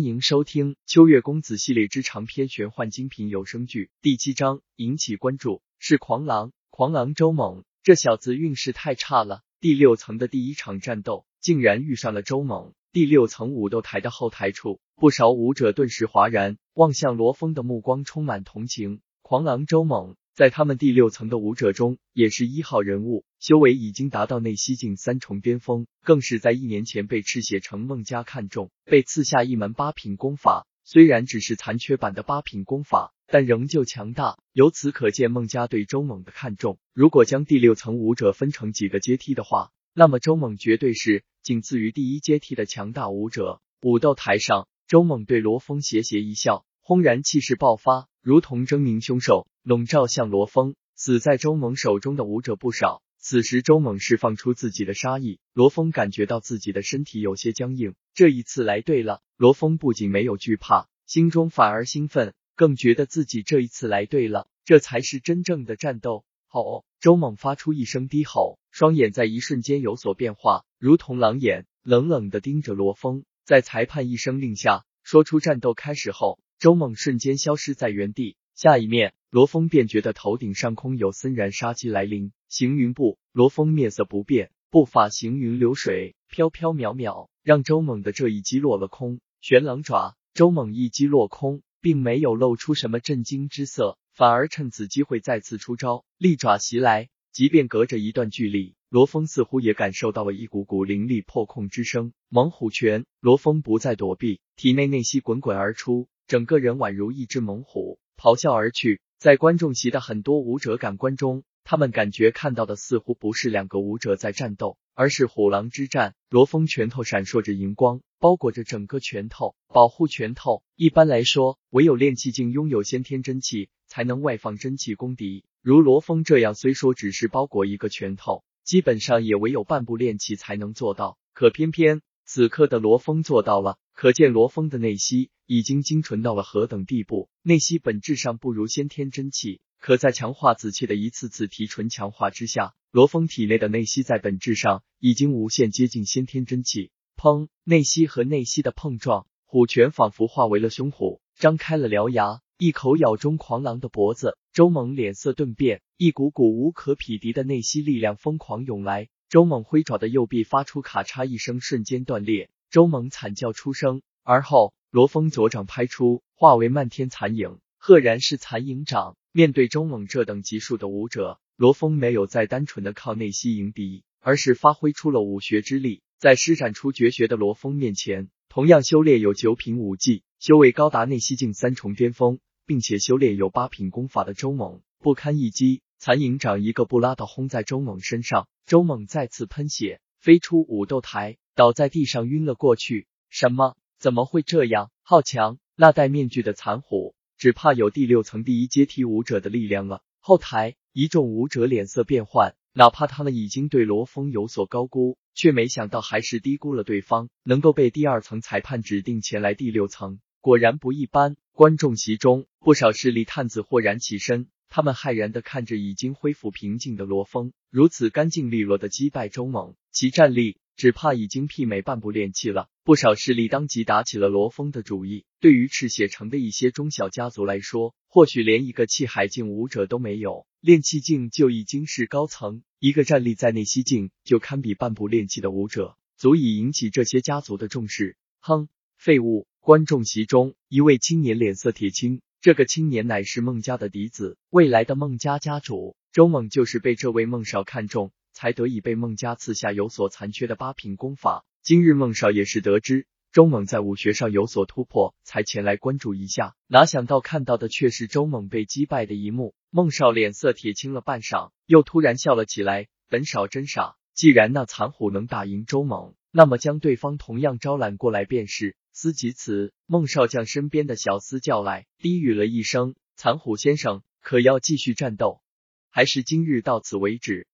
欢迎收听《秋月公子》系列之长篇玄幻精品有声剧第七章，引起关注是狂狼。狂狼周猛，这小子运势太差了。第六层的第一场战斗，竟然遇上了周猛。第六层武斗台的后台处，不少武者顿时哗然，望向罗峰的目光充满同情。狂狼周猛。在他们第六层的武者中，也是一号人物，修为已经达到内息境三重巅峰，更是在一年前被赤血城孟家看中，被赐下一门八品功法。虽然只是残缺版的八品功法，但仍旧强大。由此可见，孟家对周猛的看重。如果将第六层武者分成几个阶梯的话，那么周猛绝对是仅次于第一阶梯的强大武者。武斗台上，周猛对罗峰斜斜一笑，轰然气势爆发，如同狰狞凶兽。笼罩向罗峰，死在周猛手中的武者不少。此时周猛释放出自己的杀意，罗峰感觉到自己的身体有些僵硬。这一次来对了，罗峰不仅没有惧怕，心中反而兴奋，更觉得自己这一次来对了，这才是真正的战斗。吼！周猛发出一声低吼，双眼在一瞬间有所变化，如同狼眼，冷冷的盯着罗峰。在裁判一声令下，说出战斗开始后，周猛瞬间消失在原地。下一面，罗峰便觉得头顶上空有森然杀机来临。行云步，罗峰面色不变，步法行云流水，飘飘渺渺，让周猛的这一击落了空。玄狼爪，周猛一击落空，并没有露出什么震惊之色，反而趁此机会再次出招，利爪袭来。即便隔着一段距离，罗峰似乎也感受到了一股股灵力破空之声。猛虎拳，罗峰不再躲避，体内内息滚滚而出，整个人宛如一只猛虎。咆哮而去，在观众席的很多武者感官中，他们感觉看到的似乎不是两个武者在战斗，而是虎狼之战。罗峰拳头闪烁着荧光，包裹着整个拳头，保护拳头。一般来说，唯有练气境拥有先天真气，才能外放真气攻敌。如罗峰这样，虽说只是包裹一个拳头，基本上也唯有半步练气才能做到。可偏偏此刻的罗峰做到了。可见罗峰的内息已经精纯到了何等地步？内息本质上不如先天真气，可在强化子气的一次次提纯强化之下，罗峰体内的内息在本质上已经无限接近先天真气。砰！内息和内息的碰撞，虎拳仿佛化为了凶虎，张开了獠牙，一口咬中狂狼的脖子。周猛脸色顿变，一股股无可匹敌的内息力量疯狂涌来，周猛挥爪的右臂发出咔嚓一声，瞬间断裂。周猛惨叫出声，而后罗峰左掌拍出，化为漫天残影，赫然是残影掌。面对周猛这等级数的武者，罗峰没有再单纯的靠内息迎敌，而是发挥出了武学之力。在施展出绝学的罗峰面前，同样修炼有九品武技，修为高达内息境三重巅峰，并且修炼有八品功法的周猛不堪一击。残影掌一个不拉的轰在周猛身上，周猛再次喷血，飞出武斗台。倒在地上晕了过去。什么？怎么会这样？好强！那戴面具的残虎，只怕有第六层第一阶梯武者的力量了。后台一众武者脸色变幻，哪怕他们已经对罗峰有所高估，却没想到还是低估了对方。能够被第二层裁判指定前来第六层，果然不一般。观众席中，不少势力探子豁然起身，他们骇然的看着已经恢复平静的罗峰，如此干净利落的击败周猛，其战力。只怕已经媲美半步炼气了。不少势力当即打起了罗峰的主意。对于赤血城的一些中小家族来说，或许连一个气海境武者都没有，炼气境就已经是高层。一个战力在内息境就堪比半步炼气的武者，足以引起这些家族的重视。哼，废物！观众席中，一位青年脸色铁青。这个青年乃是孟家的嫡子，未来的孟家家主。周猛就是被这位孟少看中。才得以被孟家赐下有所残缺的八品功法。今日孟少也是得知周猛在武学上有所突破，才前来关注一下。哪想到看到的却是周猛被击败的一幕。孟少脸色铁青了半晌，又突然笑了起来。本少真傻，既然那残虎能打赢周猛，那么将对方同样招揽过来便是。思及此，孟少将身边的小厮叫来，低语了一声：“残虎先生，可要继续战斗，还是今日到此为止？”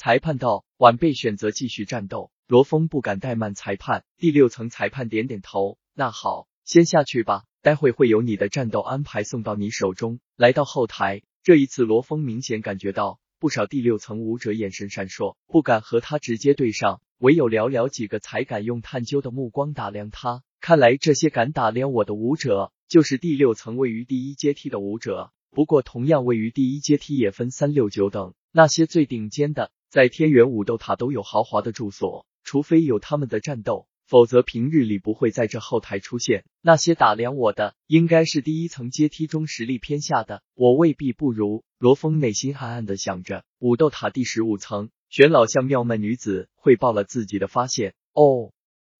裁判道：“晚辈选择继续战斗。”罗峰不敢怠慢裁判。第六层裁判点点头：“那好，先下去吧，待会会有你的战斗安排送到你手中。”来到后台，这一次罗峰明显感觉到不少第六层武者眼神闪烁，不敢和他直接对上，唯有寥寥几个才敢用探究的目光打量他。看来这些敢打量我的武者，就是第六层位于第一阶梯的武者。不过，同样位于第一阶梯也分三六九等，那些最顶尖的，在天元武斗塔都有豪华的住所，除非有他们的战斗，否则平日里不会在这后台出现。那些打量我的，应该是第一层阶梯中实力偏下的，我未必不如。罗峰内心暗暗的想着。武斗塔第十五层，玄老向妙曼女子汇报了自己的发现。哦，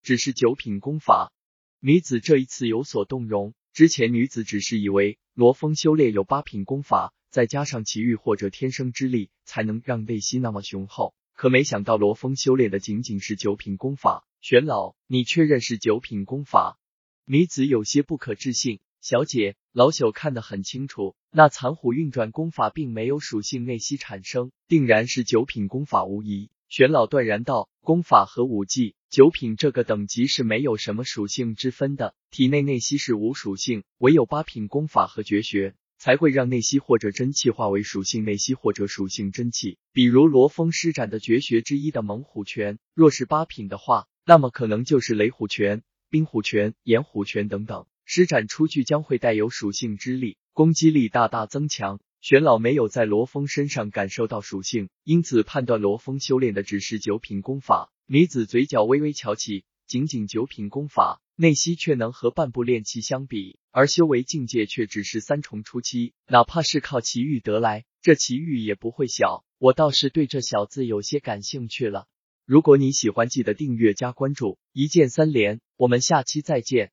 只是九品功法。女子这一次有所动容。之前女子只是以为罗峰修炼有八品功法，再加上奇遇或者天生之力，才能让内息那么雄厚。可没想到罗峰修炼的仅仅是九品功法。玄老，你确认是九品功法？女子有些不可置信。小姐，老朽看得很清楚，那残虎运转功法并没有属性内息产生，定然是九品功法无疑。玄老断然道：“功法和武技，九品这个等级是没有什么属性之分的。体内内息是无属性，唯有八品功法和绝学才会让内息或者真气化为属性内息或者属性真气。比如罗峰施展的绝学之一的猛虎拳，若是八品的话，那么可能就是雷虎拳、冰虎拳、炎虎拳等等，施展出去将会带有属性之力，攻击力大大增强。”玄老没有在罗峰身上感受到属性，因此判断罗峰修炼的只是九品功法。女子嘴角微微翘起，仅仅九品功法，内息却能和半步炼气相比，而修为境界却只是三重初期。哪怕是靠奇遇得来，这奇遇也不会小。我倒是对这小子有些感兴趣了。如果你喜欢，记得订阅加关注，一键三连。我们下期再见。